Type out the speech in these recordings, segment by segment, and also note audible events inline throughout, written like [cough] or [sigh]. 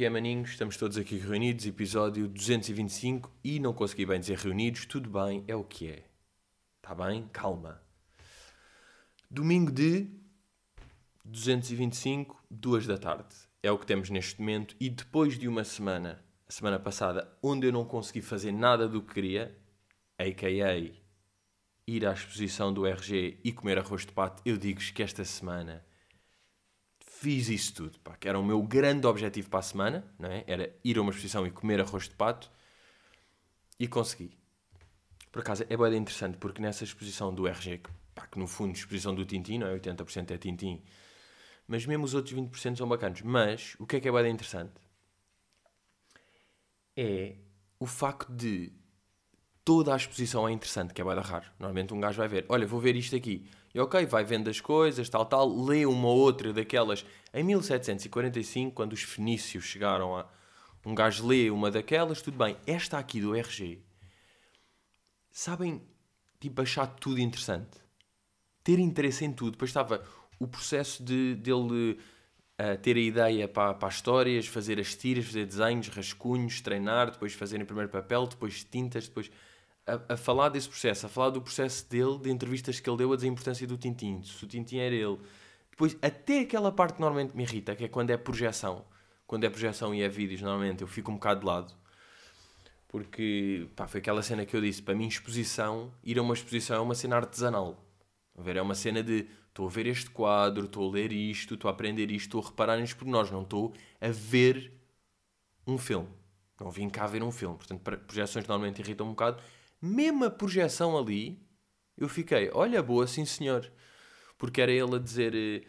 Que é, maninhos? Estamos todos aqui reunidos, episódio 225 e não consegui bem dizer reunidos, tudo bem, é o que é. Está bem? Calma. Domingo de 225, 2 da tarde. É o que temos neste momento e depois de uma semana, a semana passada, onde eu não consegui fazer nada do que queria, a.k.a. ir à exposição do RG e comer arroz de pato, eu digo-vos que esta semana fiz isso tudo, pá, que era o meu grande objetivo para a semana, não é? Era ir a uma exposição e comer arroz de pato e consegui. Por acaso é bem interessante porque nessa exposição do RG, que, pá, que no fundo exposição do Tintin, não é? 80% é Tintin, mas mesmo os outros 20% são bacanos. Mas o que é que é bem interessante? É o facto de toda a exposição é interessante, que é bem raro. Normalmente um gajo vai ver, olha, vou ver isto aqui. E ok, vai vendo as coisas, tal, tal, lê uma outra daquelas. Em 1745, quando os fenícios chegaram a. Um gajo lê uma daquelas, tudo bem. Esta aqui do RG, sabem, tipo, achar tudo interessante. Ter interesse em tudo. Depois estava o processo de, dele uh, ter a ideia para, para as histórias, fazer as tiras, fazer desenhos, rascunhos, treinar, depois fazer em primeiro papel, depois tintas, depois a, a, falar desse processo, a falar do processo dele, de entrevistas que ele deu a dizer a importância do Tintin, se o Tintin era ele. Depois, até aquela parte que normalmente me irrita, que é quando é projeção. Quando é projeção e é vídeos, normalmente eu fico um bocado de lado. Porque, pá, foi aquela cena que eu disse, para mim exposição, ir a uma exposição é uma cena artesanal. A ver, é uma cena de, estou a ver este quadro, estou a ler isto, estou a aprender isto, estou a reparar nisto pormenores, não estou a ver um filme. Não vim cá ver um filme. Portanto, projeções normalmente irritam um bocado mesmo a projeção ali, eu fiquei, olha, boa, sim senhor. Porque era ele a dizer eh,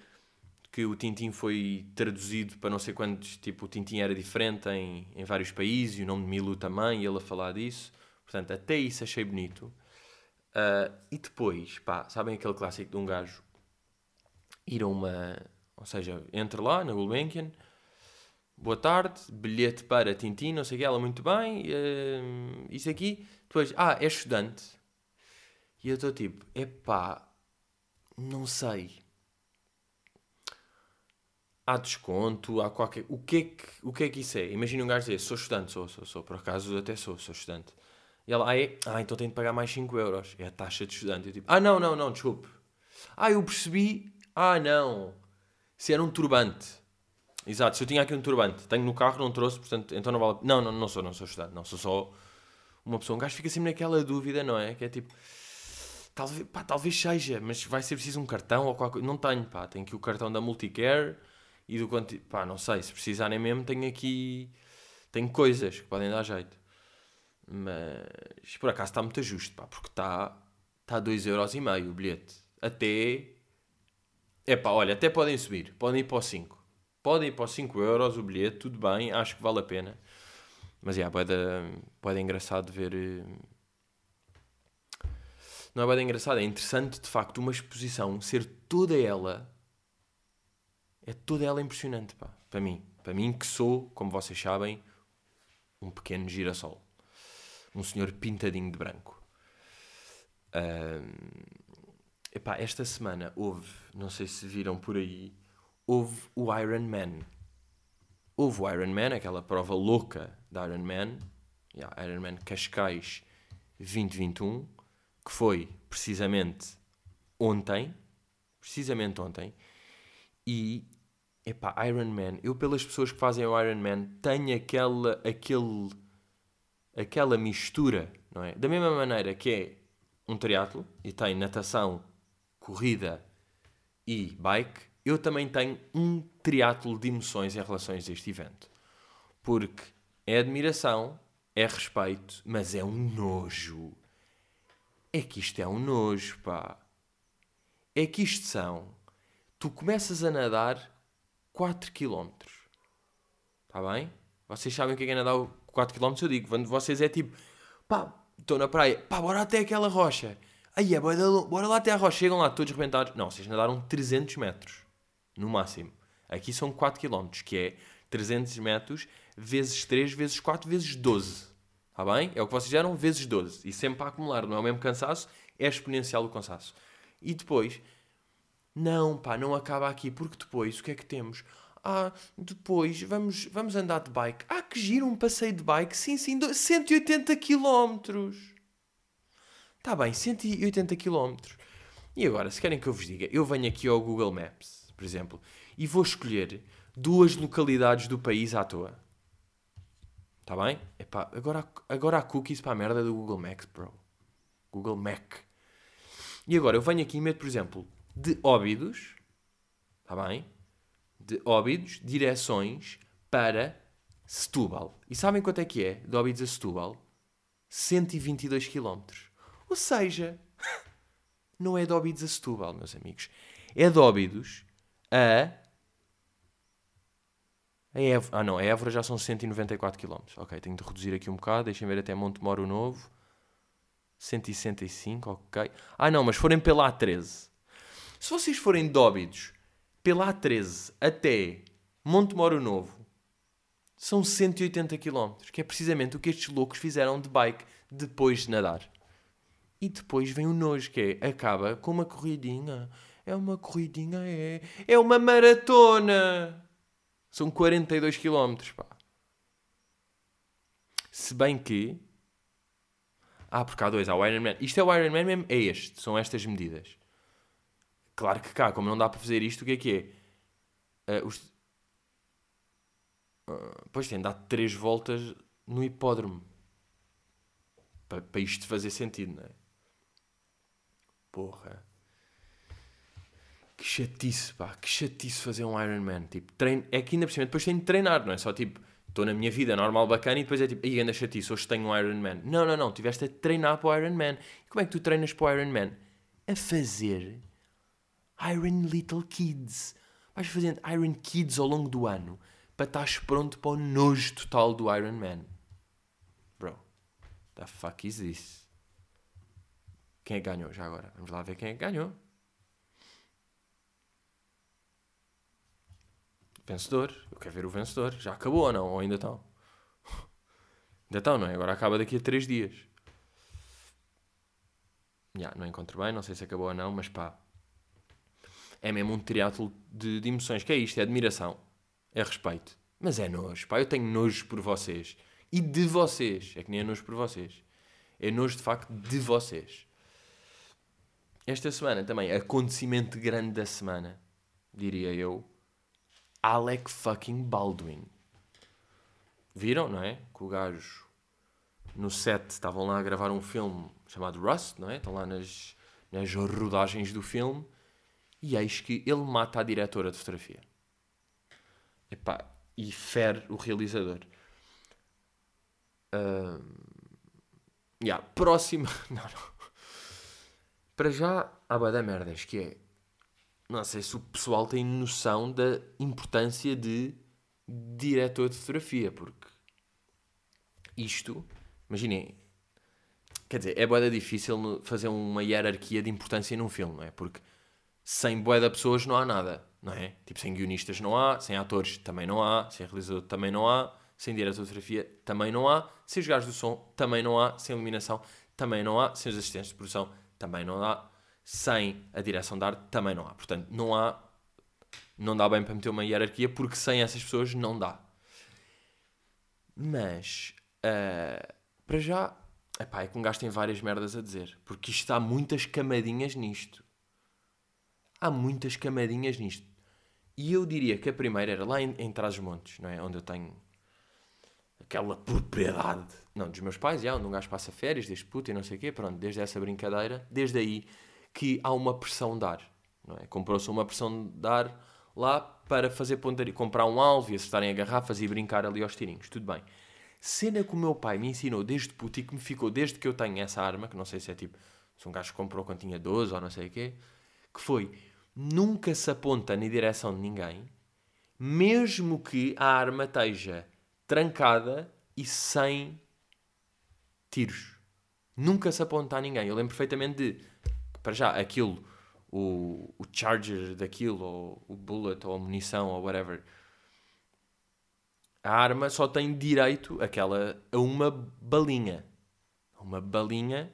que o Tintin foi traduzido para não sei quantos, tipo, o Tintin era diferente em, em vários países, e o nome de Milu também, e ele a falar disso. Portanto, até isso achei bonito. Uh, e depois, pá, sabem aquele clássico de um gajo ir a uma. Ou seja, entra lá na Gulbenkian, boa tarde, bilhete para Tintin, não sei o que, ela muito bem, uh, isso aqui, depois, ah, é estudante. E eu estou tipo, epá, não sei. Há desconto, há qualquer. O que é que, o que, é que isso é? Imagina um gajo dizer, sou estudante, sou, sou, sou, por acaso até sou, sou estudante. E ela, ah, é? Ah, então tenho de pagar mais 5 euros. É a taxa de estudante. Eu tipo, ah, não, não, não, desculpe. Ah, eu percebi. Ah, não. Se era um turbante. Exato, se eu tinha aqui um turbante, tenho no carro, não trouxe, portanto, então não vale. Não, não, não sou, não sou estudante, não, sou só uma pessoa. Um gajo fica sempre naquela dúvida, não é? Que é tipo, talvez, pá, talvez seja, mas vai ser preciso um cartão ou qualquer coisa. Não tenho, pá, tenho aqui o cartão da Multicare e do quanto, pá, não sei, se precisarem mesmo, tenho aqui, tenho coisas que podem dar jeito. Mas por acaso está muito justo, pá, porque está está 2,5€ o bilhete. Até. É pá, olha, até podem subir, podem ir para os 5 podem ir para os 5 euros o bilhete, tudo bem, acho que vale a pena. Mas, yeah, pode, pode engraçado ver... Eh, não é bem engraçado, é interessante, de facto, uma exposição ser toda ela... É toda ela impressionante, pá, para mim. Para mim que sou, como vocês sabem, um pequeno girassol. Um senhor pintadinho de branco. epá, esta semana houve, não sei se viram por aí, houve o Iron Man. Houve o Iron Man, aquela prova louca da Iron Man, yeah, Iron Man Cascais 2021, que foi precisamente ontem, precisamente ontem, e epá, Iron Man, eu pelas pessoas que fazem o Iron Man tenho aquela, aquele, aquela mistura, não é? Da mesma maneira que é um triatlo e tem natação, corrida e bike, eu também tenho um triatlo de emoções em relação a este evento. Porque é admiração, é respeito, mas é um nojo. É que isto é um nojo, pá. É que isto são. Tu começas a nadar 4 km. Está bem? Vocês sabem o que é, é nadar 4 km? Eu digo, quando vocês é tipo, pá, estou na praia, pá, bora até aquela rocha. Aí é, bora lá até a rocha. Chegam lá todos rebentados. Não, vocês nadaram 300 metros no máximo. Aqui são 4 km, que é 300 metros vezes 3 vezes 4 vezes 12. Está bem? É o que vocês fizeram vezes 12. E sempre para acumular, não é o mesmo cansaço, é exponencial o cansaço. E depois, não, pá, não acaba aqui, porque depois o que é que temos? Ah, depois vamos, vamos andar de bike. Ah, que giro um passeio de bike. Sim, sim, 180 km. Está bem, 180 km. E agora, se querem que eu vos diga, eu venho aqui ao Google Maps, por exemplo, e vou escolher duas localidades do país à toa. Está bem? Epá, agora, agora há cookies para a merda do Google Maps, bro. Google Mac. E agora eu venho aqui e meto, por exemplo, de Óbidos, está bem? De Óbidos, direções para Setúbal. E sabem quanto é que é de Óbidos a Setúbal? 122 km. Ou seja, [laughs] não é de Óbidos a Setúbal, meus amigos. É de Óbidos a... a Évora. Ah não, a Évora já são 194 km. Ok, tenho de reduzir aqui um bocado. Deixem ver até Monte Moro Novo. 165, ok. Ah não, mas forem pela A13. Se vocês forem de Óbidos pela A13 até Monte Moro Novo, são 180 km, que é precisamente o que estes loucos fizeram de bike depois de nadar. E depois vem o nojo, que é, acaba com uma corridinha. É uma corridinha, é. É uma maratona! São 42 km, pá. Se bem que. Ah, porque há dois, há o Ironman. Isto é o Ironman mesmo, é este, são estas medidas. Claro que cá, como não dá para fazer isto, o que é que é? Uh, os... uh, pois tem de dar 3 voltas no hipódromo. Para, para isto fazer sentido, não é? Porra. Que chatice, pá. Que chatice fazer um Ironman. Tipo, treino... É que ainda por cima, depois tenho de treinar, não é? Só tipo, estou na minha vida normal, bacana, e depois é tipo, aí anda chatice, hoje tenho um Ironman. Não, não, não. Tiveste a treinar para o Ironman. E como é que tu treinas para o Ironman? A fazer Iron Little Kids. Vais fazendo Iron Kids ao longo do ano para estares pronto para o nojo total do Iron Man. Bro, the fuck is this? Quem é que ganhou já agora? Vamos lá ver quem é que ganhou. Vencedor. Eu quero ver o vencedor. Já acabou ou não? Ou ainda estão? [laughs] ainda estão, não é? Agora acaba daqui a 3 dias. Já, não encontro bem, não sei se acabou ou não, mas pá, é mesmo um triatlo de, de emoções. Que é isto? É admiração. É respeito. Mas é nojo. Pá, eu tenho nojo por vocês. E de vocês. É que nem é nojo por vocês. É nojo de facto de vocês. Esta semana também, acontecimento grande da semana, diria eu. Alec fucking Baldwin. Viram, não é? Que o gajo no set estavam lá a gravar um filme chamado Rust, não é? Estão lá nas, nas rodagens do filme e eis que ele mata a diretora de fotografia. Epá, e fere o realizador. Uh, yeah, próxima. [laughs] Não, não. Para já, há da merdas, que é. Não sei se o pessoal tem noção da importância de diretor de fotografia, porque isto, imaginem, quer dizer, é boa difícil fazer uma hierarquia de importância num filme, não é? Porque sem de pessoas não há nada, não é? Tipo, sem guionistas não há, sem atores também não há, sem realizador também não há, sem diretor de fotografia também não há, sem os gajos do som também não há, sem iluminação também não há, sem os assistentes de produção também não há, sem a direção de arte também não há. Portanto, não há, não dá bem para meter uma hierarquia porque sem essas pessoas não dá. Mas, uh, para já, epá, é que um gajo tem várias merdas a dizer, porque isto há muitas camadinhas nisto há muitas camadinhas nisto. E eu diria que a primeira era lá em, em Trás-os-Montes, não é? Onde eu tenho aquela propriedade, não, dos meus pais, já, onde um gajo passa férias, desde puto e não sei o quê, pronto, desde essa brincadeira, desde aí que há uma pressão de ar, é? Comprou-se uma pressão de ar lá para fazer pontaria, comprar um alvo e acertarem a garrafas e brincar ali aos tirinhos, tudo bem. Cena que o meu pai me ensinou desde puto e que me ficou desde que eu tenho essa arma, que não sei se é tipo, se um gajo comprou quando tinha 12 ou não sei o quê, que foi nunca se aponta na direção de ninguém, mesmo que a arma esteja trancada e sem tiros. Nunca se aponta a ninguém. Eu lembro perfeitamente de, para já, aquilo, o, o charger daquilo, ou o bullet, ou a munição, ou whatever. A arma só tem direito aquela, a uma balinha. Uma balinha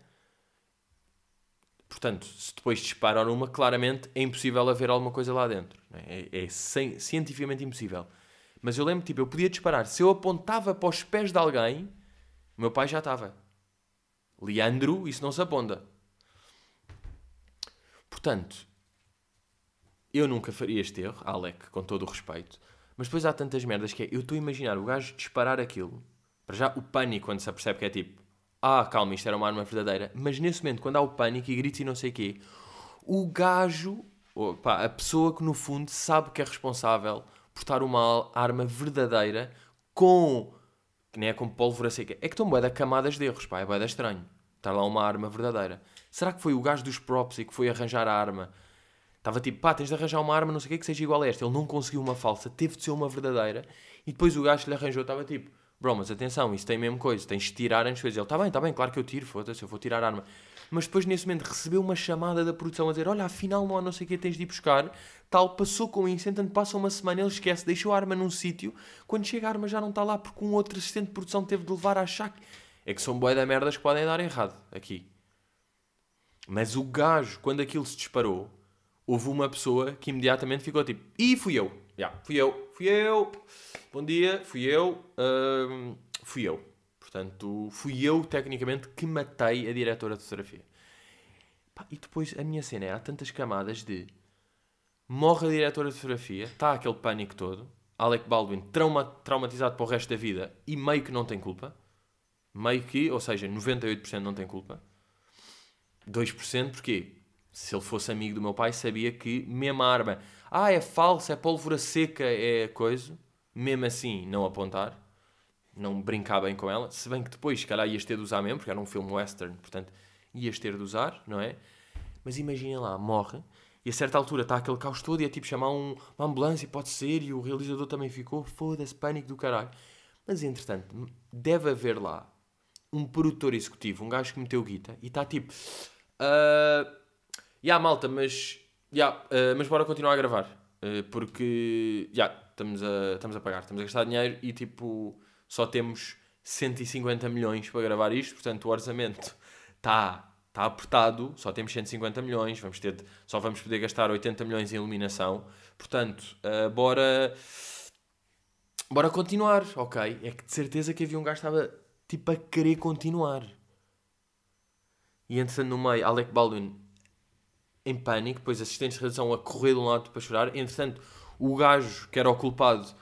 Portanto, se depois disparam numa, claramente é impossível haver alguma coisa lá dentro. É, é, é cientificamente impossível. Mas eu lembro, tipo, eu podia disparar. Se eu apontava para os pés de alguém, o meu pai já estava. Leandro, isso não se aponta. Portanto, eu nunca faria este erro, Alec, com todo o respeito. Mas depois há tantas merdas que é, eu estou a imaginar o gajo disparar aquilo. Para já, o pânico quando se apercebe que é tipo, ah, calma, isto era uma arma verdadeira. Mas nesse momento, quando há o pânico e gritos e não sei o quê, o gajo, opa, a pessoa que no fundo sabe que é responsável por estar uma arma verdadeira com, que nem é com pólvora seca, é que estão bué camadas de erros, pá, é bué estranho. Estar lá uma arma verdadeira. Será que foi o gajo dos props e que foi arranjar a arma? Estava tipo, pá, tens de arranjar uma arma, não sei o que, que seja igual a esta. Ele não conseguiu uma falsa, teve de ser uma verdadeira. E depois o gajo que lhe arranjou estava tipo, bro, mas atenção, isso tem mesmo coisa, tens de tirar antes de fazer. Ele, está bem, está bem, claro que eu tiro, foda-se, eu vou tirar a arma. Mas depois nesse momento recebeu uma chamada da produção a dizer, olha, afinal não há não sei o que, tens de ir buscar. Tal, passou com isso, entanto passa uma semana, ele esquece, deixou a arma num sítio. Quando chega a arma já não está lá porque um outro assistente de produção teve de levar a achar É que são boé da merdas que podem dar errado aqui. Mas o gajo, quando aquilo se disparou, houve uma pessoa que imediatamente ficou tipo, e fui eu. Já, yeah, fui eu, fui eu. Bom dia, fui eu. Fui eu. Portanto, fui eu, tecnicamente, que matei a diretora de fotografia. E depois a minha cena é, há tantas camadas de morre a diretora de fotografia, está aquele pânico todo, Alec Baldwin trauma, traumatizado para o resto da vida e meio que não tem culpa. Meio que, ou seja, 98% não tem culpa. 2% porquê? Se ele fosse amigo do meu pai, sabia que mesmo a arma, ah, é falsa, é pólvora seca, é coisa, mesmo assim não apontar, não brincar bem com ela, se bem que depois, se calhar, ias ter de usar mesmo, porque era um filme western, portanto, ias ter de usar, não é? Mas imaginem lá, morre, e a certa altura está aquele caos todo e é tipo chamar um, uma ambulância, pode ser, e o realizador também ficou, foda-se, pânico do caralho. Mas entretanto, deve haver lá um produtor executivo, um gajo que meteu guita, e está tipo Uh, yeah, malta, mas. Yeah, uh, mas bora continuar a gravar. Uh, porque. Yeah, estamos a, estamos a pagar, estamos a gastar dinheiro e tipo. Só temos 150 milhões para gravar isto, portanto o orçamento está tá apertado, só temos 150 milhões, vamos ter só vamos poder gastar 80 milhões em iluminação. Portanto, uh, bora. Bora continuar, ok? É que de certeza que havia um gajo que estava tipo a querer continuar. E entretanto, no meio, Alec Baldwin em pânico, depois assistentes de redação a correr de um lado para chorar. Entretanto, o gajo que era o culpado.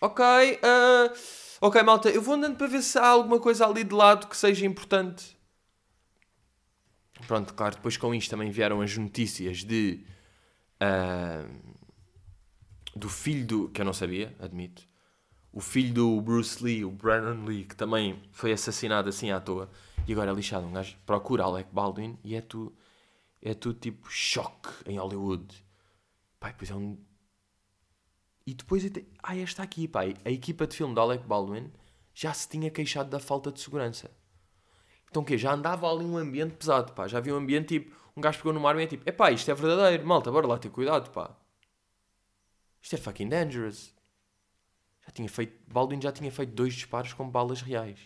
Ok, uh, ok, malta, eu vou andando para ver se há alguma coisa ali de lado que seja importante. Pronto, claro, depois com isto também vieram as notícias de. Uh, do filho do. que eu não sabia, admito o filho do Bruce Lee, o Brandon Lee, que também foi assassinado assim à toa, e agora é lixado. Um gajo procura Alec Baldwin e é tu é tudo tipo choque em Hollywood. Pai, pois é um. E depois. Ah, esta aqui, pai. A equipa de filme do Alec Baldwin já se tinha queixado da falta de segurança. Então o quê? Já andava ali um ambiente pesado, pá. Já havia um ambiente tipo. Um gajo pegou numa arma e é tipo: é pá, isto é verdadeiro, malta, bora lá ter cuidado, pá. Isto é fucking dangerous. Já tinha feito, Baldwin já tinha feito dois disparos com balas reais.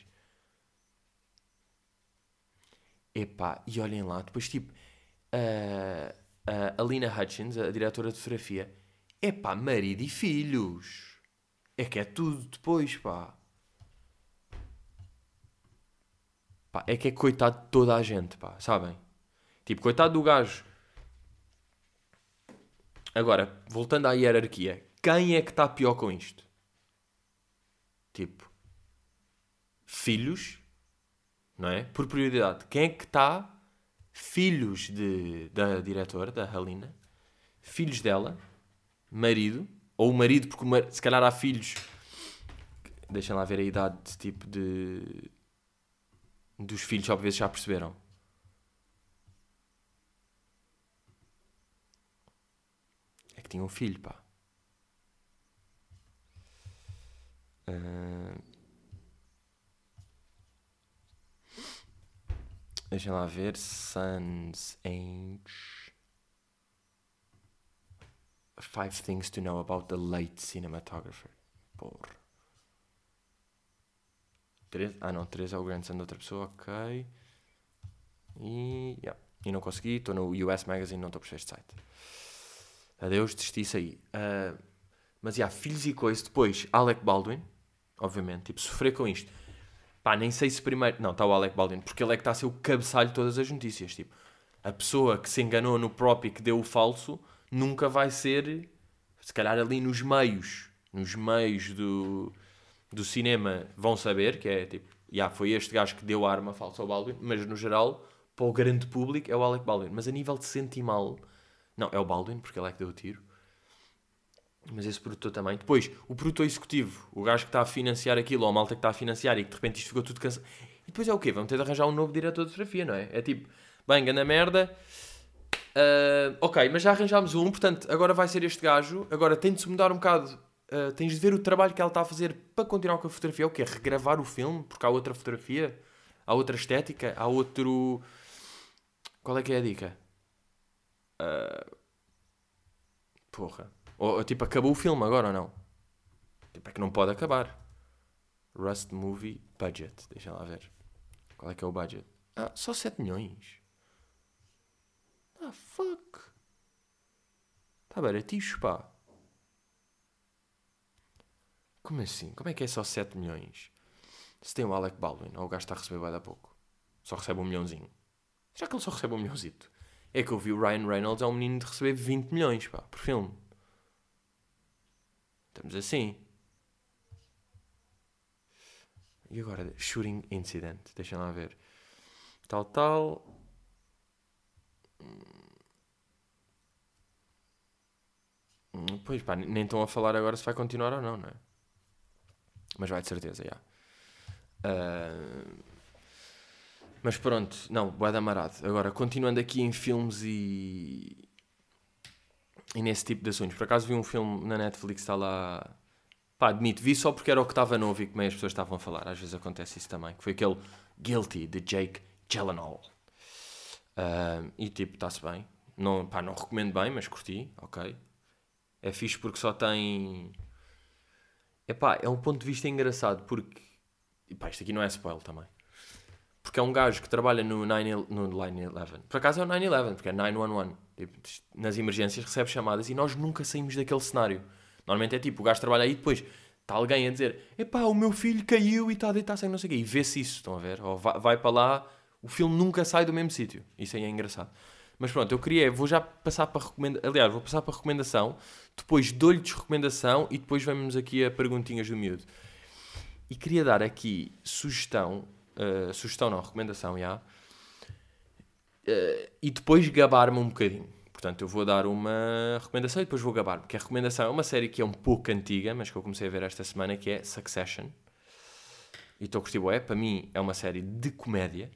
Epá, e olhem lá, depois tipo, a, a Alina Hutchins, a diretora de fotografia, epá, marido e filhos. É que é tudo depois, pá. Pá, é que é coitado de toda a gente, pá, sabem? Tipo, coitado do gajo. Agora, voltando à hierarquia, quem é que está pior com isto? Tipo, filhos, não é? Por prioridade. Quem é que está? Filhos de, da diretora, da Halina, filhos dela, marido, ou o marido, porque se calhar há filhos. Deixem lá ver a idade de tipo de. dos filhos, vezes já perceberam. É que tinha um filho, pá. Uh... Deixa lá ver. Sun's Age. Five things to know about the late cinematographer. Porra. Três? Ah não, três é o grandson da outra pessoa, ok. E, yeah. e não consegui, estou no US Magazine, não estou por este site. Adeus, desisti isso aí. Uh, mas, já, yeah, filhos e coisas. Depois, Alec Baldwin, obviamente, tipo, sofrer com isto. Pá, nem sei se primeiro... Não, está o Alec Baldwin, porque ele é que está a ser o cabeçalho de todas as notícias, tipo. A pessoa que se enganou no próprio e que deu o falso, nunca vai ser, se calhar ali nos meios, nos meios do, do cinema, vão saber que é, tipo, já, yeah, foi este gajo que deu a arma falsa ao Baldwin, mas no geral, para o grande público, é o Alec Baldwin. Mas a nível de sentir mal não, é o Baldwin, porque ele é que deu o tiro. Mas esse produtor também. Depois, o produtor executivo, o gajo que está a financiar aquilo, ou a malta que está a financiar e que de repente isto ficou tudo cansado. E depois é o quê? Vamos ter de arranjar um novo diretor de fotografia, não é? É tipo, bem, ganda merda. Uh, ok, mas já arranjámos um, portanto, agora vai ser este gajo. Agora tem de se mudar um bocado. Uh, tens de ver o trabalho que ela está a fazer para continuar com a fotografia. O quê? Regravar o filme, porque há outra fotografia, há outra estética, há outro. Qual é que é a dica? Uh, porra. Ou, tipo, acabou o filme agora ou não? Tipo, é que não pode acabar. Rust Movie Budget. Deixa lá ver. Qual é que é o budget? Ah, só 7 milhões. Ah, fuck. Tá baratinho, pá. Como assim? Como é que é só 7 milhões? Se tem o Alec Baldwin, ou o gajo está a receber vai dar pouco. Só recebe um milhãozinho. Já que ele só recebe um milhãozito. É que eu vi o Ryan Reynolds é um menino de receber 20 milhões, pá, por filme. Estamos assim. E agora, shooting incident. Deixem lá ver. Tal, tal. Hum, pois pá, nem estão a falar agora se vai continuar ou não, não é? Mas vai de certeza, já. Uh, mas pronto, não, boa da marado. Agora, continuando aqui em filmes e. e nesse tipo de assuntos. Por acaso vi um filme na Netflix, está lá. Pá, admito, vi só porque era o que estava novo e como as pessoas estavam a falar. Às vezes acontece isso também. Que foi aquele Guilty de Jake Gyllenhaal. Uh, e tipo, está-se bem. Não, pá, não recomendo bem, mas curti, ok. É fixe porque só tem. Epá, é um ponto de vista engraçado porque. Epá, isto aqui não é spoiler também. Porque é um gajo que trabalha no 9-11. No Por acaso é o 9-11, porque é 911. Nas emergências recebe chamadas e nós nunca saímos daquele cenário. Normalmente é tipo, o gajo trabalha aí e depois está alguém a dizer: Epá, o meu filho caiu e está a deitar sem não sei o quê. E vê-se isso, estão a ver? Ou vai, vai para lá, o filme nunca sai do mesmo sítio. Isso aí é engraçado. Mas pronto, eu queria, vou já passar para recomendação. Aliás, vou passar para recomendação, depois dou-lhe recomendação e depois vamos aqui a perguntinhas do miúdo. E queria dar aqui sugestão Uh, sugestão não, recomendação, já. Uh, e depois gabar-me um bocadinho. Portanto, eu vou dar uma recomendação e depois vou gabar-me. Porque a recomendação é uma série que é um pouco antiga, mas que eu comecei a ver esta semana, que é Succession. E estou a curtir bué. Para mim, é uma série de comédia.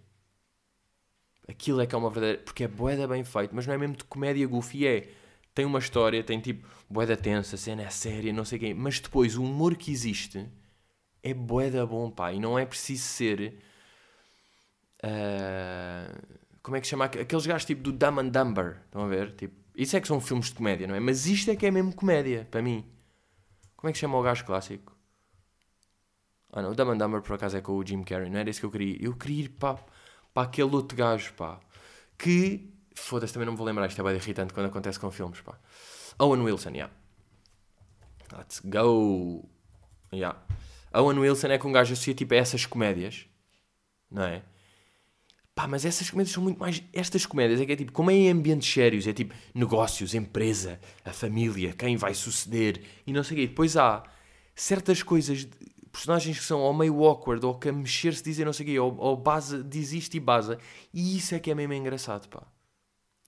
Aquilo é que é uma verdadeira... Porque é boeda bem feito, mas não é mesmo de comédia goofy. É... Tem uma história, tem tipo... Boeda tensa, cena é séria, não sei quem. Mas depois, o humor que existe é boeda bom, pá. E não é preciso ser. Uh, como é que chama? Aqueles gajos tipo do Dumb and Dumber. Estão a ver? Tipo, isso é que são filmes de comédia, não é? Mas isto é que é mesmo comédia, para mim. Como é que chama o gajo clássico? Ah não, o Dumb and Dumber por acaso é com o Jim Carrey, não era isso que eu queria. Eu queria ir para, para aquele outro gajo, pá. Que. Foda-se, também não me vou lembrar, isto é bem irritante quando acontece com filmes, pá. Owen Wilson, yeah. Let's go. Yeah. Owen Wilson é que um gajo associa tipo a essas comédias, não é? Pá, mas essas comédias são muito mais. Estas comédias é que é tipo, como é em ambientes sérios, é tipo negócios, empresa, a família, quem vai suceder e não sei o quê. Depois há certas coisas, personagens que são ou meio awkward ou que a mexer-se dizem não sei o quê, ou, ou isto e base. E isso é que é mesmo engraçado, pá.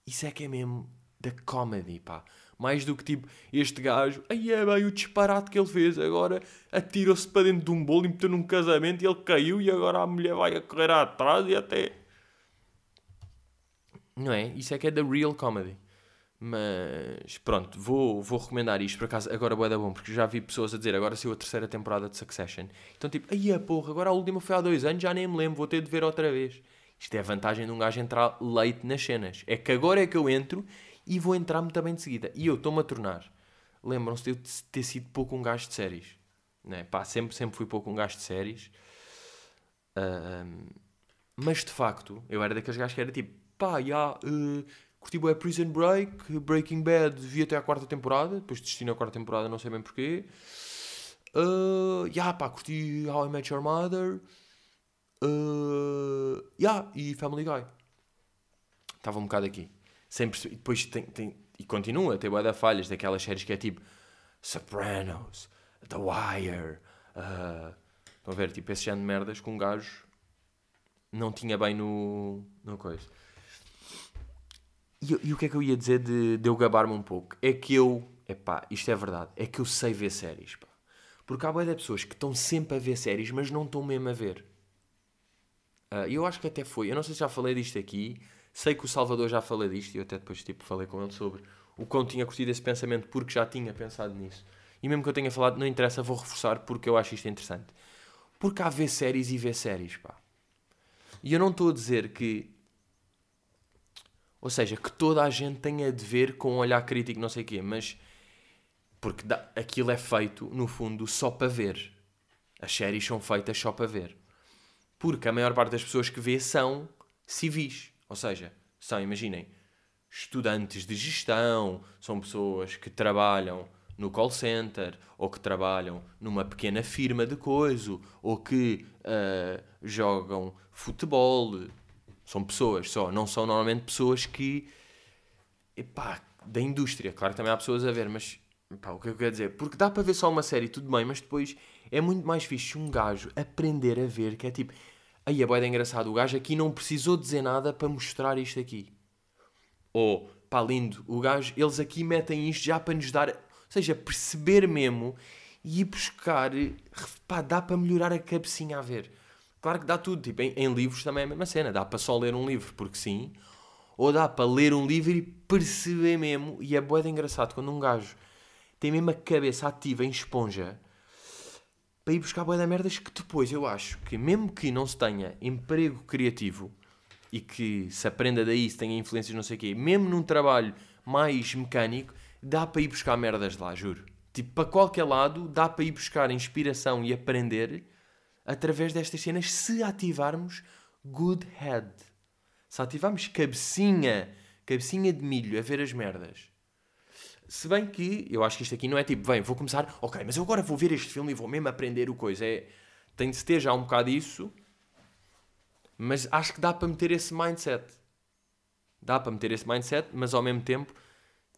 Isso é que é mesmo da comedy, pá. Mais do que tipo, este gajo, aí é bem o disparate que ele fez, agora atirou-se para dentro de um bolo e meteu num casamento e ele caiu e agora a mulher vai a correr atrás e até. Não é? Isso é que é da real comedy. Mas pronto, vou, vou recomendar isto por acaso. Agora é da bom, porque já vi pessoas a dizer agora saiu a terceira temporada de Succession. Então, tipo, aí a porra, agora a última foi há dois anos, já nem me lembro, vou ter de ver outra vez. Isto é a vantagem de um gajo entrar leite nas cenas. É que agora é que eu entro e vou entrar muito bem de seguida. E eu estou-me a tornar. Lembram-se de eu ter sido pouco um gajo de séries. Né? Pá, sempre, sempre fui pouco um gajo de séries. Uh, Mas de facto, eu era daqueles gajos que era tipo, pá, já, uh, curti bem Prison Break, Breaking Bad, vi até a quarta temporada, depois desisti na quarta temporada, não sei bem porquê. Uh, yeah, pá, curti How I Met Your Mother. Uh, yeah, e Family Guy. Estava um bocado aqui. Sempre, depois tem, tem, e continua a ter boa falhas daquelas séries que é tipo Sopranos, The Wire. Uh, estão a ver? Tipo, esse género de merdas com um gajo não tinha bem no, no coisa. E, e, o que é que eu ia dizer de, de eu gabar-me um pouco? É que eu, epá, isto é verdade, é que eu sei ver séries, pá. Porque há boia de pessoas que estão sempre a ver séries, mas não estão mesmo a ver. Uh, eu acho que até foi, eu não sei se já falei disto aqui, sei que o Salvador já falou disto, e eu até depois tipo, falei com ele sobre o quão tinha curtido esse pensamento, porque já tinha pensado nisso. E mesmo que eu tenha falado, não interessa, vou reforçar porque eu acho isto interessante. Porque há ver séries e ver séries, pá. E eu não estou a dizer que. Ou seja, que toda a gente tenha de ver com um olhar crítico, não sei o quê, mas. Porque dá, aquilo é feito, no fundo, só para ver. As séries são feitas só para ver. Porque a maior parte das pessoas que vê são civis. Ou seja, são, imaginem, estudantes de gestão, são pessoas que trabalham no call center, ou que trabalham numa pequena firma de coisa, ou que uh, jogam futebol. São pessoas só, não são normalmente pessoas que. Epá, da indústria. Claro que também há pessoas a ver, mas. Epá, o que eu quero dizer? Porque dá para ver só uma série, tudo bem, mas depois é muito mais fixe um gajo aprender a ver, que é tipo. Aí é boeda engraçado, o gajo aqui não precisou dizer nada para mostrar isto aqui. Ou, pá, lindo, o gajo, eles aqui metem isto já para nos dar ou seja, perceber mesmo e ir buscar, pá, dá para melhorar a cabecinha a ver. Claro que dá tudo, tipo, em, em, livros também é a mesma cena, dá para só ler um livro porque sim, ou dá para ler um livro e perceber mesmo, e é boeda engraçado quando um gajo tem mesmo a cabeça ativa em esponja para ir buscar boeda merdas que depois eu acho que mesmo que não se tenha emprego criativo e que se aprenda daí, se tenha influências não sei o quê, mesmo num trabalho mais mecânico, dá para ir buscar merdas lá, juro. Tipo, para qualquer lado, dá para ir buscar inspiração e aprender através destas cenas se ativarmos good head. Se ativarmos cabecinha, cabecinha de milho a ver as merdas. Se bem que eu acho que isto aqui não é tipo, bem, vou começar, ok, mas eu agora vou ver este filme e vou mesmo aprender o coisa. É, tem de se ter já um bocado isso, mas acho que dá para meter esse mindset. Dá para meter esse mindset, mas ao mesmo tempo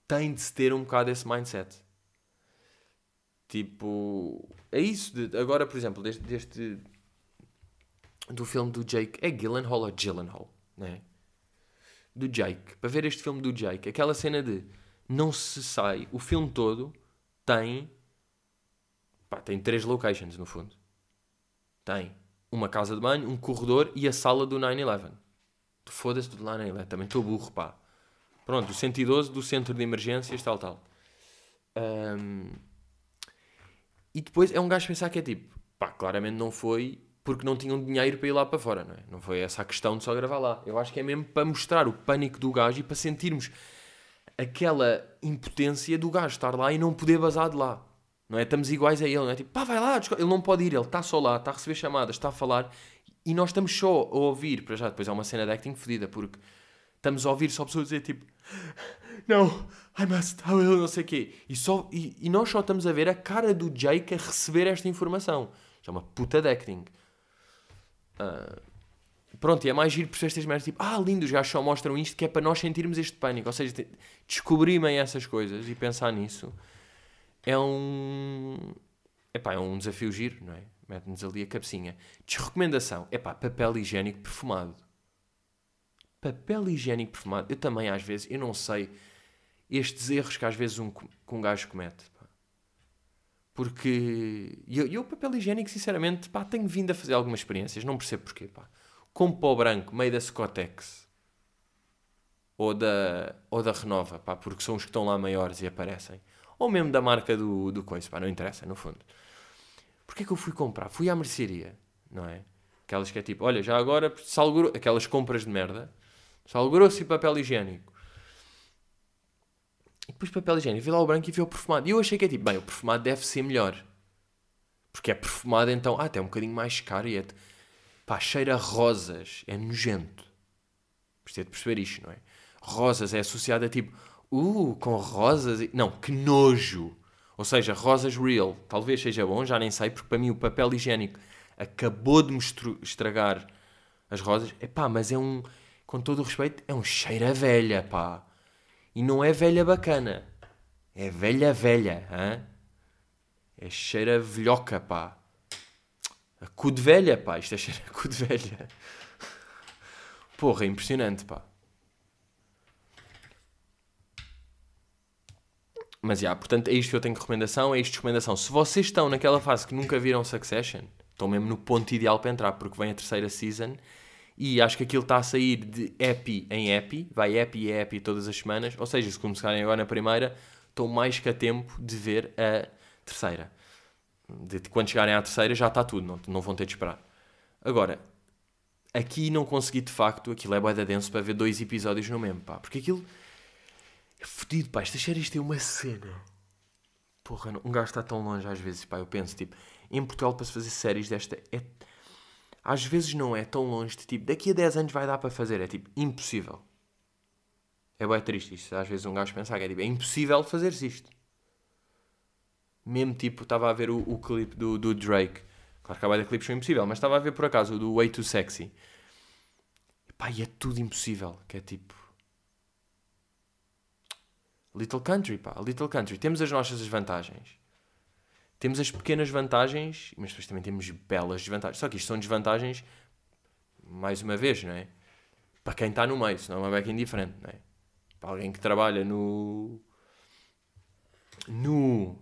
tem de se ter um bocado esse mindset. Tipo, é isso. De, agora, por exemplo, deste, deste, do filme do Jake, é Gyllenhaal ou Gyllenhaal, né? Do Jake, para ver este filme do Jake, aquela cena de não se sai, o filme todo tem, pá, tem três locations no fundo. Tem uma casa de banho, um corredor e a sala do 9-11. Foda-se do 9-11, também estou burro, pá. Pronto, o 112 do centro de emergências, tal, tal. Um, e depois é um gajo pensar que é tipo, pá, claramente não foi porque não tinham dinheiro para ir lá para fora, não é? Não foi essa a questão de só gravar lá. Eu acho que é mesmo para mostrar o pânico do gajo e para sentirmos aquela impotência do gajo estar lá e não poder vazar de lá. Não é? Estamos iguais a ele, não é? Tipo, pá, vai lá, ele não pode ir, ele está só lá, está a receber chamadas, está a falar e nós estamos só a ouvir. Para já, depois é uma cena de acting fodida, porque estamos a ouvir só pessoas dizer tipo não, I must, I will, não sei o quê. E, só, e, e, nós só estamos a ver a cara do Jake a receber esta informação. Isto é uma puta de acting. Uh, pronto, e é mais giro por estas merdas tipo, ah, lindo, gajos só mostram isto que é para nós sentirmos este pânico. Ou seja, descobrirem essas coisas e pensar nisso é um. Epá, é um desafio giro, não é? Mete-nos ali a cabecinha. Desrecomendação. Epá, papel higiênico perfumado papel higiênico perfumado. Eu também, às vezes, eu não sei estes erros que às vezes um, que um gajo comete. Porque eu, eu, papel higiênico, sinceramente, pá, tenho vindo a fazer algumas experiências, não percebo porquê. Pá. Com pó branco, meio da Scotex ou da, ou da Renova, pá, porque são os que estão lá maiores e aparecem. Ou mesmo da marca do, do coisa, pá, não interessa, no fundo. Porquê que eu fui comprar? Fui à mercearia, não é? Aquelas que é tipo, olha, já agora, salguro, aquelas compras de merda, Sal grosso e papel higiênico. Depois papel higiênico. Vi lá o branco e vi o perfumado. E eu achei que é tipo, bem, o perfumado deve ser melhor. Porque é perfumado então, ah, até é um bocadinho mais caro e é... Pá, cheira a rosas. É nojento. Precisa de perceber isto, não é? Rosas é associado a tipo, uh, com rosas. e- Não, que nojo. Ou seja, rosas real. Talvez seja bom, já nem sei, porque para mim o papel higiênico acabou de me estragar as rosas. É pá, mas é um, com todo o respeito, é um cheiro a velha, pá. E não é velha bacana. É velha velha, hã? É cheiro a velhoca, pá. A cu de velha, pá. Isto é cheiro a cu de velha. Porra, é impressionante, pá. Mas, já, portanto, é isto que eu tenho de recomendação. É isto de recomendação. Se vocês estão naquela fase que nunca viram Succession, estão mesmo no ponto ideal para entrar, porque vem a terceira season e acho que aquilo está a sair de epi em epi. Vai epi e epi todas as semanas. Ou seja, se começarem agora na primeira, estão mais que a tempo de ver a terceira. De quando chegarem à terceira já está tudo, não, não vão ter de esperar. Agora, aqui não consegui de facto, aquilo é bué da denso para ver dois episódios no mesmo, pá. Porque aquilo é fodido, pá. Estas séries têm uma cena. Porra, um gajo está tão longe às vezes, pá. Eu penso, tipo, em Portugal para se fazer séries desta é... Às vezes não é tão longe de tipo, daqui a 10 anos vai dar para fazer. É tipo, impossível. É bem triste isto. Às vezes um gajo pensa que é tipo, é impossível fazer-se isto. Mesmo tipo, estava a ver o, o clipe do, do Drake. Claro que a de clipes são impossível, mas estava a ver por acaso o do Way Too Sexy. E pá, e é tudo impossível. Que é tipo. Little Country, pá. Little Country. Temos as nossas vantagens. Temos as pequenas vantagens, mas depois também temos belas desvantagens. Só que isto são desvantagens, mais uma vez, não é? Para quem está no meio, senão é uma beca indiferente, não é? Para alguém que trabalha no. No.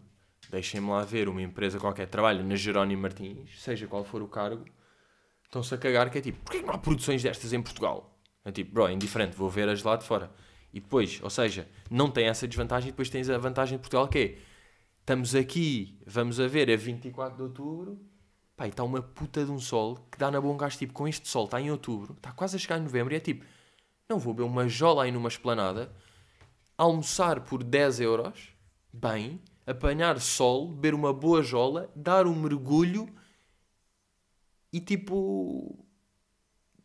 Deixem-me lá ver, uma empresa qualquer trabalha na Jerónimo Martins, seja qual for o cargo, estão-se a cagar que é tipo, porquê não há produções destas em Portugal? É tipo, bro, é indiferente, vou ver-as lá de fora. E depois, ou seja, não tem essa desvantagem e depois tens a vantagem de Portugal que é, estamos aqui, vamos a ver, a 24 de outubro, pá, está uma puta de um sol que dá na um gajo, tipo, com este sol, está em outubro, está quase a chegar em novembro e é tipo, não vou beber uma jola aí numa esplanada, almoçar por 10 euros, bem, apanhar sol, beber uma boa jola, dar um mergulho e tipo.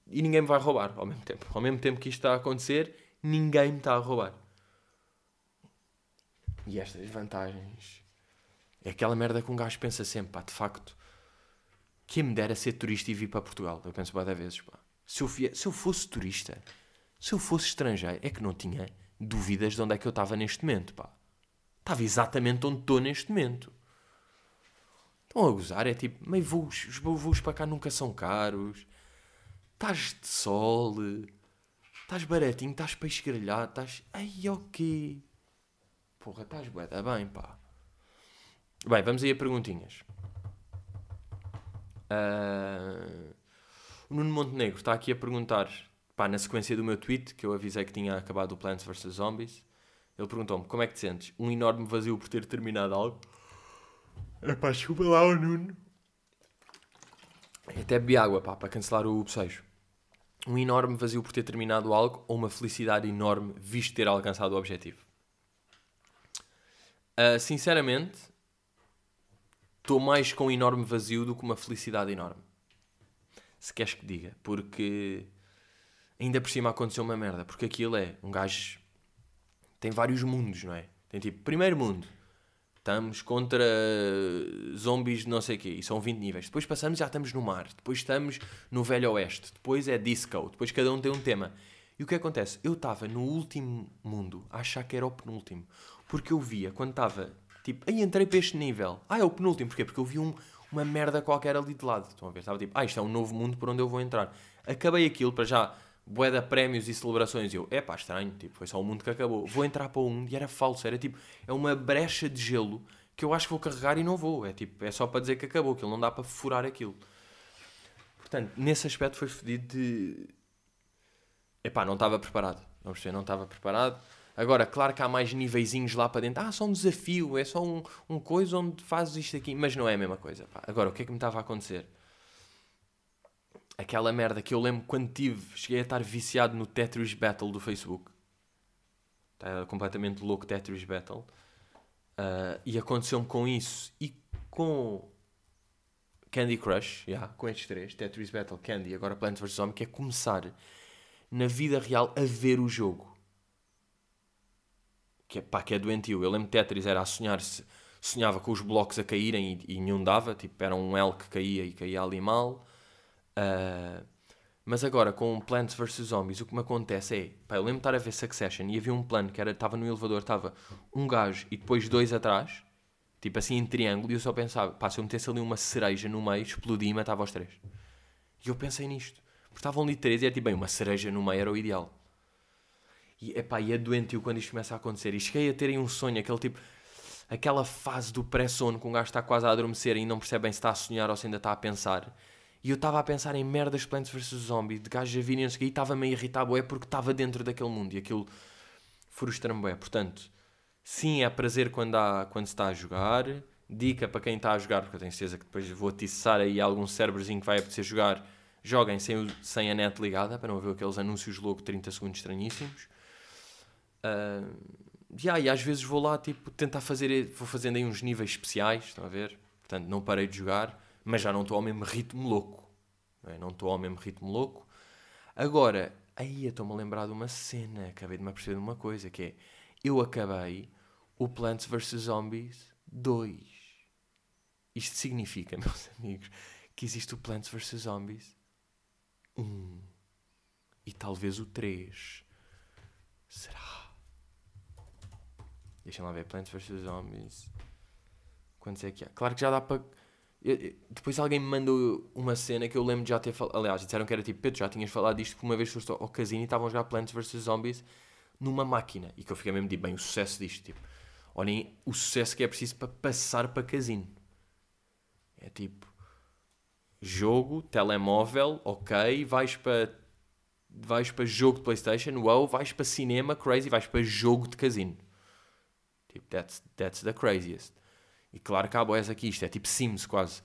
E ninguém me vai roubar ao mesmo tempo. Ao mesmo tempo que isto está a acontecer, ninguém me está a roubar. E estas vantagens. É aquela merda que um gajo pensa sempre, pá, de facto. Quem me dera ser turista e vir para Portugal? Eu penso várias vezes, pá. Se eu, se eu fosse turista, se eu fosse estrangeiro, é que não tinha dúvidas de onde é que eu estava neste momento, pá. Estava exatamente onde estou neste momento. Estão a gozar, é tipo, meio voos, os voos para cá nunca são caros. Estás de sol, estás baratinho, estás peixe grelhado, estás. Ai, ok. Porra, estás bem, pá. Bem, vamos aí a perguntinhas. Ah, o Nuno Montenegro está aqui a perguntar, pá, na sequência do meu tweet, que eu avisei que tinha acabado o Plants vs Zombies. Ele perguntou-me, como é que te sentes? Um enorme vazio por ter terminado algo? É pá, desculpa lá o Nuno. Até bebi água, pá, para cancelar o bocejo. Um enorme vazio por ter terminado algo ou uma felicidade enorme visto ter alcançado o objetivo? Ah, sinceramente, estou mais com um enorme vazio do que uma felicidade enorme. Se queres que diga. Porque ainda por cima aconteceu uma merda. Porque aquilo é um gajo. Tem vários mundos, não é? Tem tipo, primeiro mundo. Estamos contra zombies de não sei o quê. E são 20 níveis. Depois passamos já estamos no mar. Depois estamos no Velho Oeste. Depois é disco. Depois cada um tem um tema. E o que acontece? Eu estava no último mundo a achar que era o penúltimo. Porque eu via quando estava tipo, aí entrei para este nível. Ah, é o penúltimo. Porquê? Porque eu vi um, uma merda qualquer ali de lado. Estão a ver? Estava tipo, ah, isto é um novo mundo por onde eu vou entrar. Acabei aquilo para já, de prémios e celebrações. E eu, é pá, estranho. Tipo, foi só um mundo que acabou. Vou entrar para o mundo e era falso. Era tipo, é uma brecha de gelo que eu acho que vou carregar e não vou. É tipo, é só para dizer que acabou. Aquilo não dá para furar aquilo. Portanto, nesse aspecto foi fedido de. Epá, não estava preparado. Vamos ver, não estava preparado. Agora, claro que há mais niveizinhos lá para dentro. Ah, só um desafio, é só um, um coisa onde fazes isto aqui. Mas não é a mesma coisa. Pá. Agora, o que é que me estava a acontecer? Aquela merda que eu lembro quando tive, cheguei a estar viciado no Tetris Battle do Facebook. Estava completamente louco Tetris Battle. Ah, e aconteceu-me com isso e com Candy Crush, yeah, com estes três, Tetris Battle, Candy, agora Plants vs Zombie, que é começar na vida real a ver o jogo. Que é, pá, que é doentio. Eu lembro que Tetris era a sonhar, sonhava com os blocos a caírem e, e nenhum dava, tipo, era um L que caía e caía ali mal. Uh, mas agora, com Plants vs Zombies, o que me acontece é, pá, eu lembro de estar a ver Succession e havia um plano que era, estava no elevador, estava um gajo e depois dois atrás, tipo assim em triângulo, e eu só pensava, pá, se eu metesse ali uma cereja no meio, explodia e matava os três. E eu pensei nisto. Porque estavam ali três e é tipo, bem, uma cereja no meio era o ideal. E, epá, e é doentio quando isto começa a acontecer. E cheguei a terem um sonho, aquele tipo, aquela fase do pré-sono, que um gajo está quase a adormecer e não percebe bem se está a sonhar ou se ainda está a pensar. E eu estava a pensar em merdas Plants vs Zombies, de gajos a virem e estava-me a irritar, porque estava dentro daquele mundo e aquilo frustra-me, bué. Portanto, Sim, é prazer quando, há, quando se está a jogar. Dica para quem está a jogar, porque eu tenho certeza que depois vou atiçar aí algum cérebrozinho que vai apetecer jogar. Joguem sem, sem a net ligada, para não ver aqueles anúncios logo 30 segundos estranhíssimos. Uh, yeah, e às vezes vou lá, tipo, tentar fazer, vou fazendo aí uns níveis especiais, estão a ver? Portanto, não parei de jogar, mas já não estou ao mesmo ritmo louco. Não, é? estou ao mesmo ritmo louco. Agora, aí estou-me a lembrar de uma cena, acabei de me aperceber de uma coisa, que é, eu acabei o Plants vs Zombies 2. Isto significa, [laughs] meus amigos, que existe o Plants vs Zombies 1 e talvez o 3. Será? Deixa lá ver. Plants vs Zombies. Quantos é que há? Claro que já dá para. Depois alguém me mandou uma cena que eu lembro de já ter falado. Aliás, disseram que era tipo, Pedro, já tinhas falado disto que uma vez foste ao casino e estavam a jogar Plants vs Zombies numa máquina. E que eu fiquei mesmo tipo, bem, o sucesso disto, tipo, olhem o sucesso que é preciso para passar para casino. É tipo, jogo, telemóvel, ok, vais para vais para jogo de Playstation, wow, vais para cinema, crazy, vais para jogo de casino. Tipo, that's, that's the craziest. E claro que há boés aqui, isto é tipo Sims quase.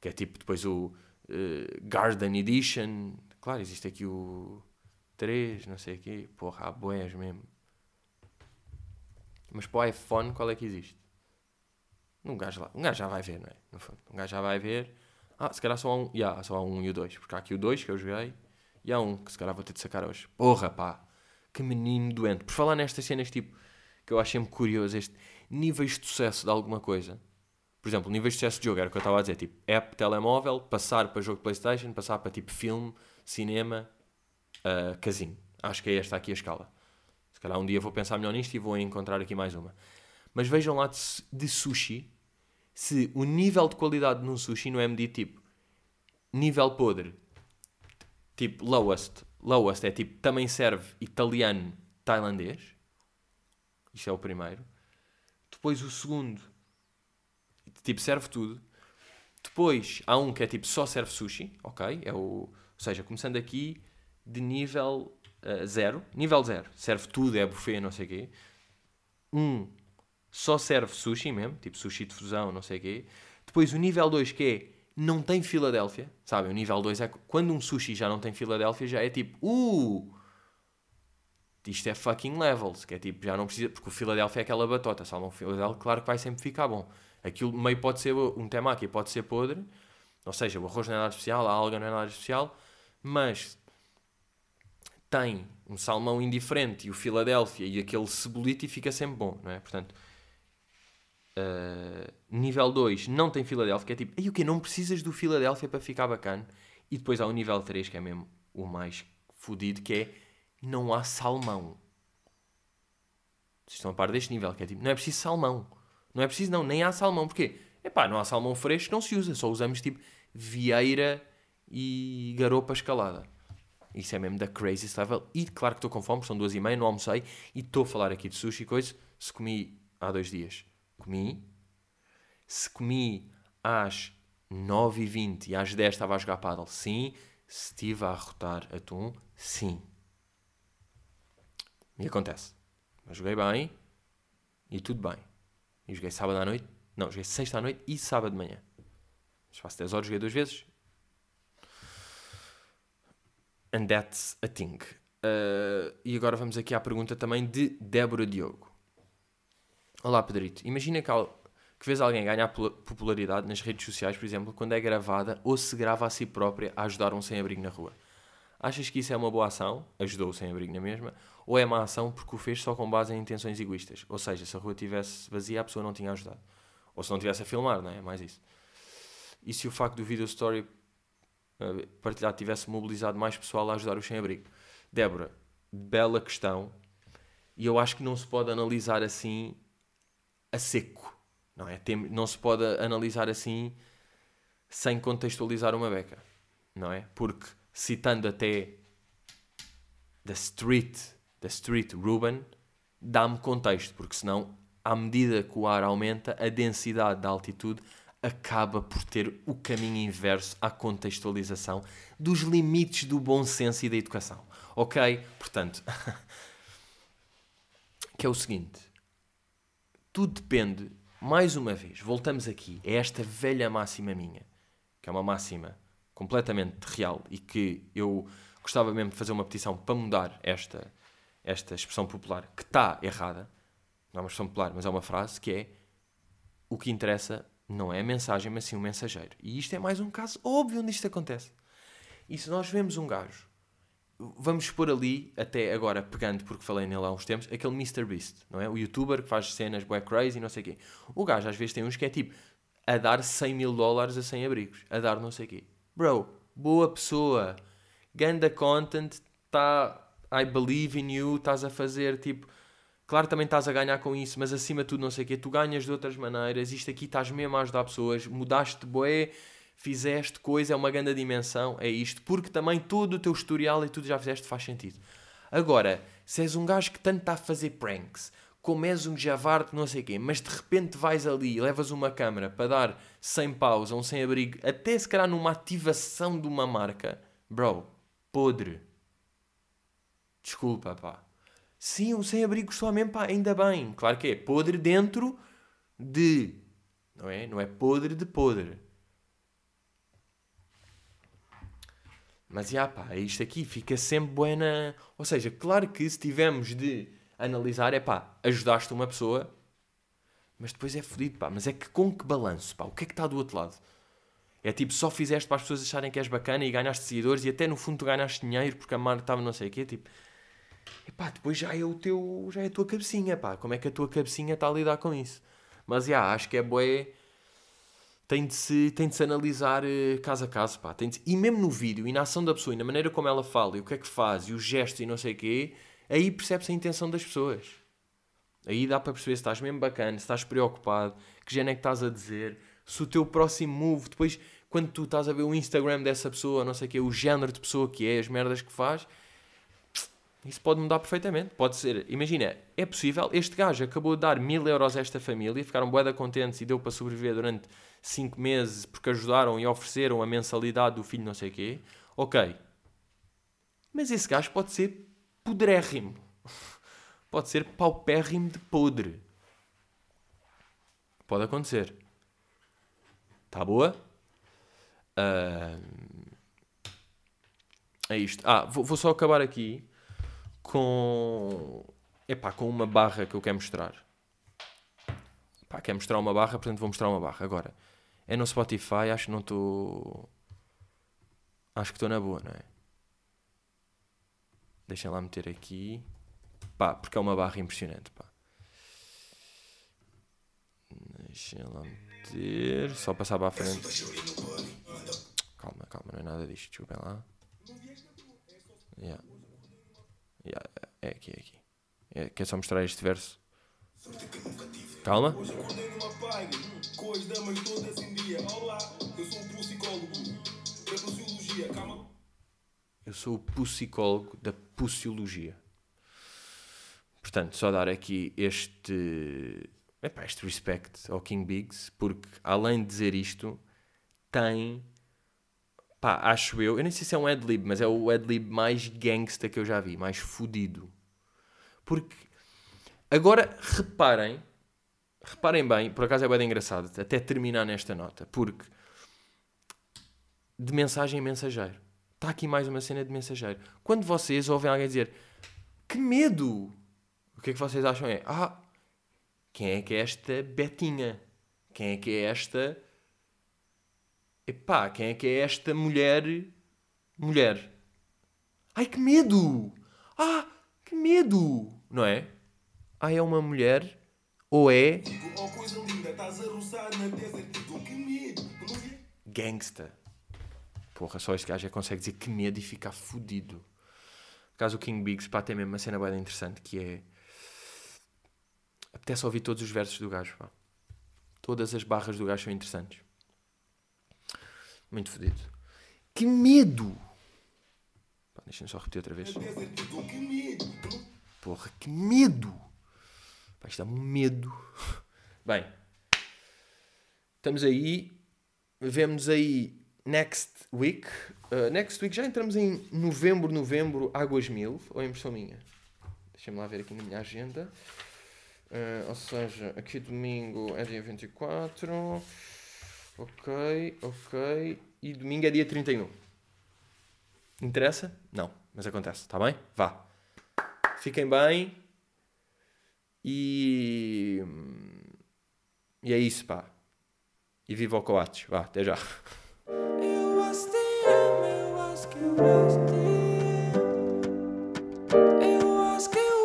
Que é tipo depois o uh, Garden Edition. Claro, existe aqui o 3, não sei o quê. Porra, há boés mesmo. Mas para o iPhone, qual é que existe? Um gajo, lá, um gajo já vai ver, não é? No fundo, um gajo já vai ver. Ah, se calhar só há um. Yeah, só há um e o 2. Porque há aqui o 2 que eu joguei. E há um que se calhar vou ter de sacar hoje. Porra, pá. Que menino doente. Por falar nestas cenas, tipo, que eu acho sempre curioso, este níveis de sucesso de alguma coisa. Por exemplo, níveis de sucesso de jogo, era o que eu estava a dizer. Tipo, app, telemóvel, passar para jogo de Playstation, passar para tipo filme, cinema, uh, casino. Acho que é esta aqui a escala. Se calhar um dia vou pensar melhor nisto e vou encontrar aqui mais uma. Mas vejam lá de, de sushi se o nível de qualidade num sushi não é medido tipo nível podre, tipo lowest. Lowest é tipo também serve italiano, tailandês. Isto é o primeiro. Depois o segundo, tipo serve tudo. Depois há um que é tipo só serve sushi, ok? É o, ou seja, começando aqui de nível uh, zero. Nível zero. Serve tudo, é buffet, não sei o quê. Um só serve sushi mesmo, tipo sushi de fusão, não sei o quê. Depois o nível 2 que é não tem Filadélfia, sabe? O nível 2 é quando um sushi já não tem Filadélfia, já é tipo, uh, isto é fucking levels, que é tipo, já não precisa, porque o Filadélfia é aquela batota, salmão Filadélfia, claro que vai sempre ficar bom. Aquilo meio pode ser um temaki, pode ser podre, ou seja, o arroz não é nada especial, a alga não é nada especial, mas tem um salmão indiferente e o Filadélfia e aquele cebolito e fica sempre bom, não é? Portanto, uh, nível 2 não tem Filadélfia, que é tipo, e o que Não precisas do Filadélfia para ficar bacana. E depois há o nível 3, que é mesmo o mais fodido, que é não há salmão. Vocês estão a par deste nível, que é tipo, não é preciso salmão. Não é preciso, não, nem há salmão. Porquê? Epá, não há salmão fresco, não se usa. Só usamos tipo vieira e garopa escalada. Isso é mesmo da crazy level. E claro que estou com fome, são duas e meia, não almocei. E estou a falar aqui de sushi e coisa. Se comi há dois dias, comi. Se comi às 9h20 e às 10 estava a jogar paddle, sim. Se estive a arrotar atum, sim. E acontece. Mas joguei bem e tudo bem. E joguei sábado à noite. Não, joguei sexta à noite e sábado de manhã. Faço 10 horas, joguei duas vezes. And that's a thing. Uh, e agora vamos aqui à pergunta também de Débora Diogo. Olá, Pedrito. Imagina que, que vês alguém ganhar popularidade nas redes sociais, por exemplo, quando é gravada ou se grava a si própria a ajudar um sem-abrigo na rua. Achas que isso é uma boa ação? Ajudou o sem-abrigo na mesma? Ou é má ação porque o fez só com base em intenções egoístas? Ou seja, se a rua estivesse vazia, a pessoa não tinha ajudado. Ou se não estivesse a filmar, não é? Mais isso. E se o facto do video story uh, partilhado tivesse mobilizado mais pessoal a ajudar o sem-abrigo? Débora, bela questão. E eu acho que não se pode analisar assim a seco. Não, é? Tem, não se pode analisar assim sem contextualizar uma beca. Não é? Porque citando até The Street, The Street Ruben, dá-me contexto, porque senão, à medida que o ar aumenta, a densidade da altitude acaba por ter o caminho inverso à contextualização dos limites do bom senso e da educação. Ok? Portanto, [laughs] que é o seguinte: tudo depende, mais uma vez, voltamos aqui, é esta velha máxima minha, que é uma máxima completamente real e que eu gostava mesmo de fazer uma petição para mudar esta, esta expressão popular que está errada. Não é uma expressão popular, mas é uma frase que é o que interessa não é a mensagem, mas sim o mensageiro. E isto é mais um caso óbvio onde isto acontece. E se nós vemos um gajo, vamos pôr ali, até agora pegando, porque falei nele há uns tempos, aquele MrBeast, não é? O youtuber que faz cenas bué crazy não sei o quê. O gajo às vezes tem uns que é tipo a dar 100 mil dólares a 100 abrigos, a dar não sei o quê. Bro, boa pessoa. Ganda content, tá. I believe in you, estás a fazer tipo. Claro, também estás a ganhar com isso, mas acima de tudo, não sei o quê, tu ganhas de outras maneiras. Isto aqui estás mesmo a ajudar pessoas, mudaste boé, fizeste coisa, é uma grande dimensão, é isto, porque também todo o teu historial e tudo já fizeste faz sentido. Agora, se és um gajo que tanto está a fazer pranks, como és um javarde, não sei quê, mas de repente vais ali e levas uma câmera para dar sem pausa, um sem abrigo, até se calhar numa ativação de uma marca, bro, podre. Desculpa, pá. Sim, o sem abrigo só mesmo, pá, ainda bem. Claro que é podre dentro de. Não é? Não é podre de podre. Mas já, pá, isto aqui fica sempre buena. Ou seja, claro que se tivermos de analisar é pá, ajudaste uma pessoa, mas depois é fodido, pá. Mas é que com que balanço, pá? O que é que está do outro lado? É tipo, só fizeste para as pessoas acharem que és bacana e ganhaste seguidores e até no fundo tu ganhaste dinheiro porque a marca estava não sei o quê, tipo... E pá, depois já é o teu... já é a tua cabecinha, pá. Como é que a tua cabecinha está a lidar com isso? Mas, já, acho que é boé... Tem de, se, tem de se analisar uh, caso a caso, pá. Tem de, e mesmo no vídeo, e na ação da pessoa, e na maneira como ela fala, e o que é que faz, e os gestos e não sei o quê aí percebe-se a intenção das pessoas. Aí dá para perceber se estás mesmo bacana, se estás preocupado, que género é que estás a dizer, se o teu próximo move, depois, quando tu estás a ver o Instagram dessa pessoa, não sei o que, o género de pessoa que é, as merdas que faz, isso pode mudar perfeitamente. Pode ser, imagina, é possível, este gajo acabou de dar mil euros a esta família, ficaram bué contentes e deu para sobreviver durante cinco meses porque ajudaram e ofereceram a mensalidade do filho não sei o quê. Ok. Mas esse gajo pode ser podrérrimo. [laughs] Pode ser paupérrimo de podre. Pode acontecer. Tá boa? Uh... É isto. Ah, vou, vou, só acabar aqui com. Epá, com uma barra que eu quero mostrar. Epá, quero mostrar uma barra, portanto vou mostrar uma barra. Agora, é no Spotify, acho que não estou. Acho que estou na boa, não é? Deixem lá meter aqui. Pá, porque é uma barra impressionante, pá. Deixem lá meter. Só passar para a frente. Calma, calma, não é nada disto. Desculpem lá. Yeah. Yeah, é aqui, é aqui. É, quer só mostrar este verso? Calma. Eu sou o psicólogo da psicologia. Portanto, só dar aqui este, epá, este respect ao King Biggs, porque além de dizer isto, tem, pá, acho eu, eu nem sei se é um adlib, mas é o adlib mais gangsta que eu já vi, mais fodido. Porque, agora reparem, reparem bem, por acaso é bem engraçado, até terminar nesta nota, porque de mensagem em mensageiro. Está aqui mais uma cena de mensageiro. Quando vocês ouvem alguém dizer que medo, o que é que vocês acham? É ah, quem é que é esta Betinha? quem é que é esta. Epá, quem é que é esta mulher. Mulher. Ai que medo! Ah, que medo! Não é? Ah, é uma mulher ou é. Oh, coisa linda, estás a roçar na desert. Que medo! Gangsta. Porra, só este gajo é que consegue dizer que medo e ficar fudido. Por caso o King Biggs, pá, tem mesmo uma cena bem interessante que é. Apetece ouvir todos os versos do gajo, pá. Todas as barras do gajo são interessantes. Muito fodido. Que medo! Pá, Deixa-me só repetir outra vez. Que medo! Porra, que medo! Pá, isto dá-me um medo. [laughs] Bem, estamos aí. Vemos aí next week. Uh, next week já entramos em novembro, novembro, Águas Mil. Ou é impressão minha? Deixa-me lá ver aqui na minha agenda. Uh, ou seja, aqui domingo é dia 24. Ok, ok. E domingo é dia 31. Interessa? Não, mas acontece, está bem? Vá. Fiquem bem. E. E é isso, pá. E viva o Coates. Vá, até já. [laughs] Eu acho que eu